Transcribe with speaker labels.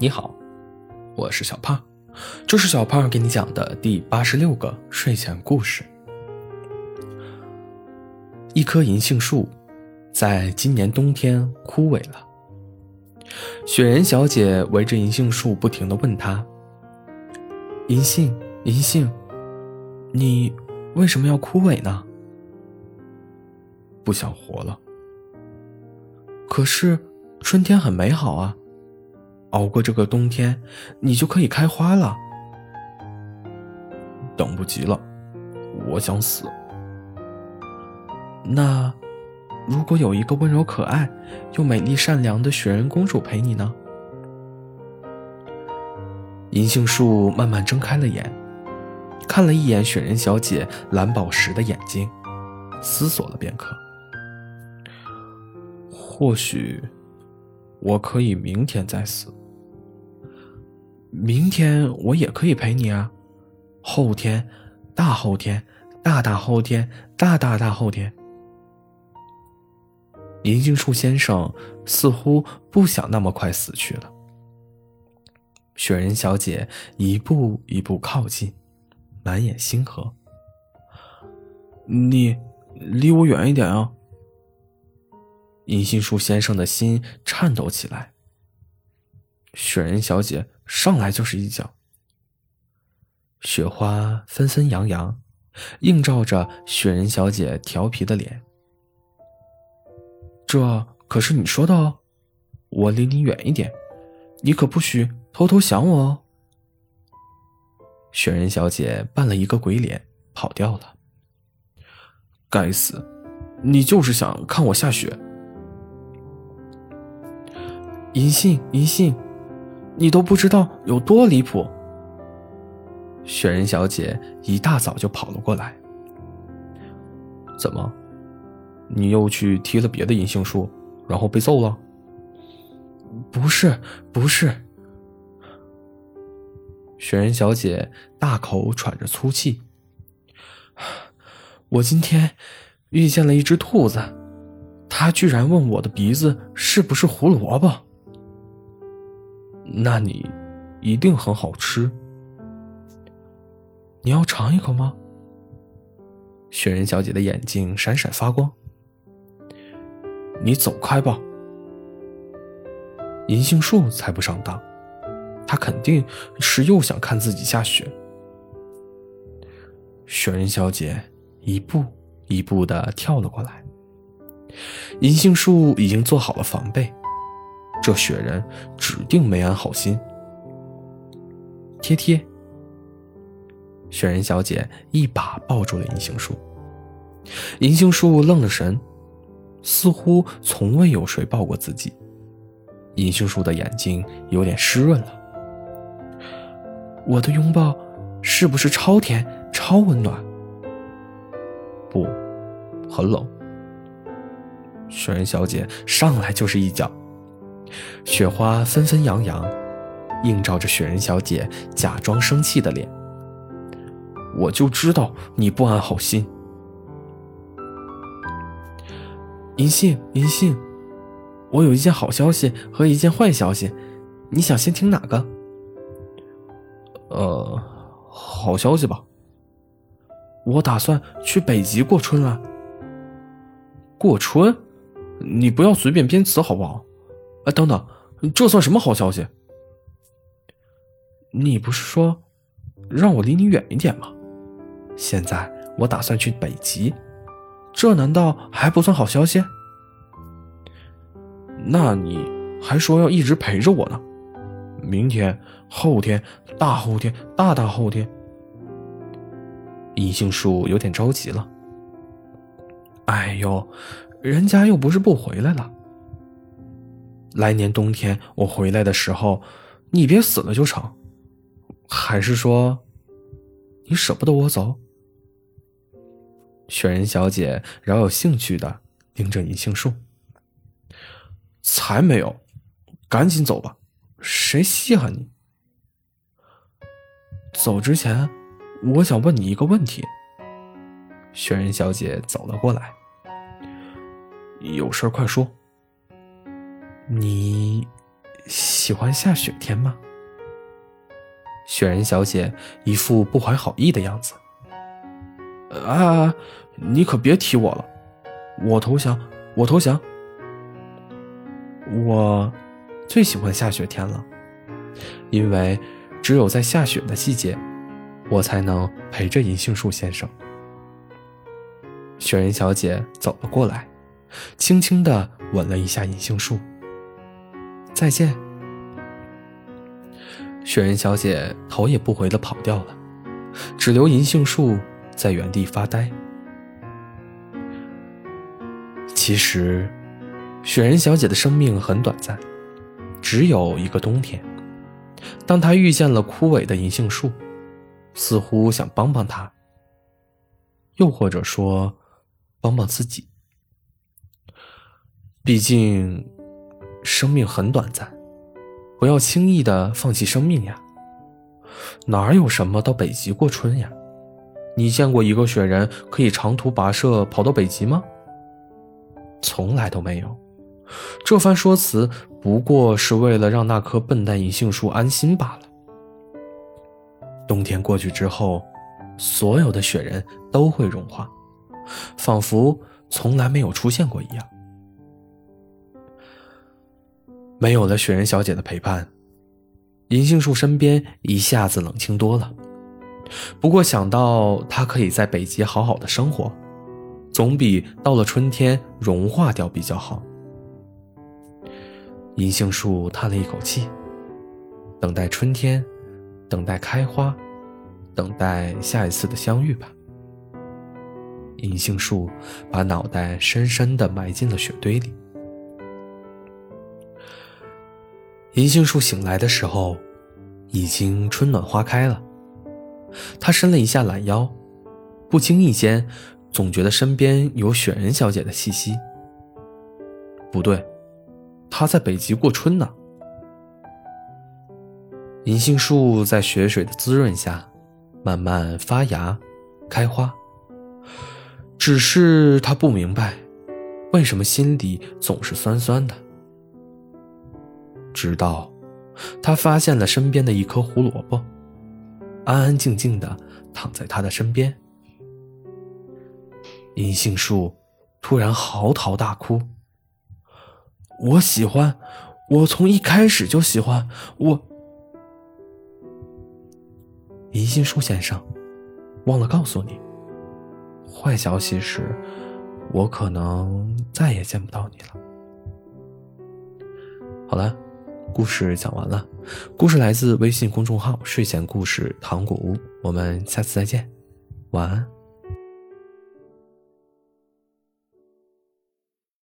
Speaker 1: 你好，我是小胖，这是小胖给你讲的第八十六个睡前故事。一棵银杏树，在今年冬天枯萎了。雪人小姐围着银杏树不停的问他：“银杏，银杏，你为什么要枯萎呢？
Speaker 2: 不想活了。
Speaker 1: 可是春天很美好啊。”熬过这个冬天，你就可以开花了。
Speaker 2: 等不及了，我想死。
Speaker 1: 那，如果有一个温柔可爱又美丽善良的雪人公主陪你呢？银杏树慢慢睁开了眼，看了一眼雪人小姐蓝宝石的眼睛，思索了片刻。
Speaker 2: 或许，我可以明天再死。
Speaker 1: 明天我也可以陪你啊，后天、大后天、大大后天、大大大后天。银杏树先生似乎不想那么快死去了。雪人小姐一步一步靠近，满眼星河。
Speaker 2: 你离我远一点啊！
Speaker 1: 银杏树先生的心颤抖起来。雪人小姐上来就是一脚，雪花纷纷扬扬，映照着雪人小姐调皮的脸。这可是你说的哦，我离你远一点，你可不许偷偷想我哦。雪人小姐扮了一个鬼脸，跑掉了。
Speaker 2: 该死，你就是想看我下雪。
Speaker 1: 银杏，银杏。你都不知道有多离谱。雪人小姐一大早就跑了过来。
Speaker 2: 怎么，你又去踢了别的银杏树，然后被揍了？
Speaker 1: 不是，不是。雪人小姐大口喘着粗气。我今天遇见了一只兔子，它居然问我的鼻子是不是胡萝卜。
Speaker 2: 那你一定很好吃。
Speaker 1: 你要尝一口吗？雪人小姐的眼睛闪闪发光。
Speaker 2: 你走开吧。
Speaker 1: 银杏树才不上当，他肯定是又想看自己下雪。雪人小姐一步一步的跳了过来。银杏树已经做好了防备。这雪人指定没安好心。贴贴，雪人小姐一把抱住了银杏树。银杏树愣了神，似乎从未有谁抱过自己。银杏树的眼睛有点湿润了。我的拥抱是不是超甜、超温暖？
Speaker 2: 不，很冷。
Speaker 1: 雪人小姐上来就是一脚。雪花纷纷扬扬，映照着雪人小姐假装生气的脸。我就知道你不安好心。银杏，银杏，我有一件好消息和一件坏消息，你想先听哪个？
Speaker 2: 呃，好消息吧。
Speaker 1: 我打算去北极过春了。
Speaker 2: 过春？你不要随便编词好不好？哎，等等，这算什么好消息？
Speaker 1: 你不是说让我离你远一点吗？现在我打算去北极，这难道还不算好消息？
Speaker 2: 那你还说要一直陪着我呢？明天、后天、大后天、大大后天。
Speaker 1: 银杏树有点着急了。哎呦，人家又不是不回来了。来年冬天我回来的时候，你别死了就成。还是说，你舍不得我走？雪人小姐饶有兴趣的盯着银杏树。
Speaker 2: 才没有，赶紧走吧，谁稀罕你？
Speaker 1: 走之前，我想问你一个问题。雪人小姐走了过来。
Speaker 2: 有事快说。
Speaker 1: 你。喜欢下雪天吗？雪人小姐一副不怀好意的样子。
Speaker 2: 啊，你可别提我了，我投降，我投降。
Speaker 1: 我最喜欢下雪天了，因为只有在下雪的季节，我才能陪着银杏树先生。雪人小姐走了过来，轻轻的吻了一下银杏树。再见。雪人小姐头也不回的跑掉了，只留银杏树在原地发呆。其实，雪人小姐的生命很短暂，只有一个冬天。当她遇见了枯萎的银杏树，似乎想帮帮她，又或者说，帮帮自己。毕竟，生命很短暂。不要轻易的放弃生命呀！哪有什么到北极过春呀？你见过一个雪人可以长途跋涉跑到北极吗？从来都没有。这番说辞不过是为了让那棵笨蛋银杏树安心罢了。冬天过去之后，所有的雪人都会融化，仿佛从来没有出现过一样。没有了雪人小姐的陪伴，银杏树身边一下子冷清多了。不过想到她可以在北极好好的生活，总比到了春天融化掉比较好。银杏树叹了一口气，等待春天，等待开花，等待下一次的相遇吧。银杏树把脑袋深深的埋进了雪堆里。银杏树醒来的时候，已经春暖花开了。他伸了一下懒腰，不经意间，总觉得身边有雪人小姐的气息。不对，她在北极过春呢。银杏树在雪水的滋润下，慢慢发芽、开花。只是他不明白，为什么心里总是酸酸的。直到，他发现了身边的一颗胡萝卜，安安静静的躺在他的身边。银杏树突然嚎啕大哭：“我喜欢，我从一开始就喜欢我。”银杏树先生，忘了告诉你，坏消息是，我可能再也见不到你了。好了。故事讲完了，故事来自微信公众号“睡前故事糖果屋”，我们下次再见，晚安。